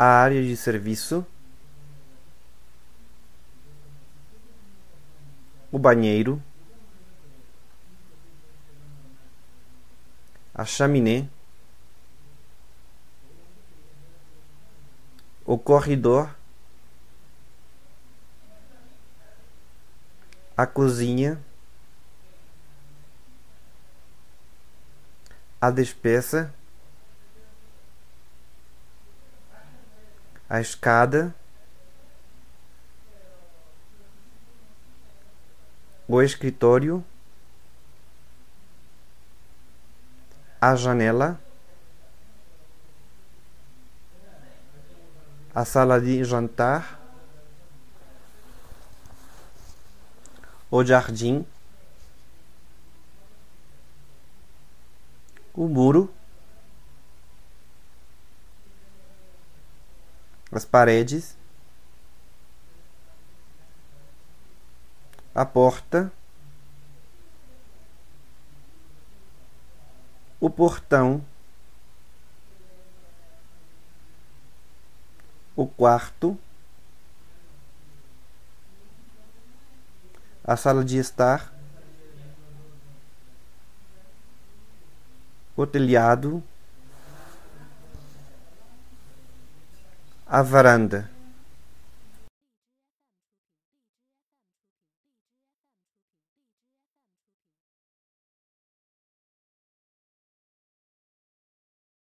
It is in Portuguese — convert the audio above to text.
a área de serviço, o banheiro, a chaminé, o corredor, a cozinha, a despeça, a escada, o escritório, a janela, a sala de jantar, o jardim, o muro, as paredes, a porta, o portão, o quarto, a sala de estar, o telhado, a varanda.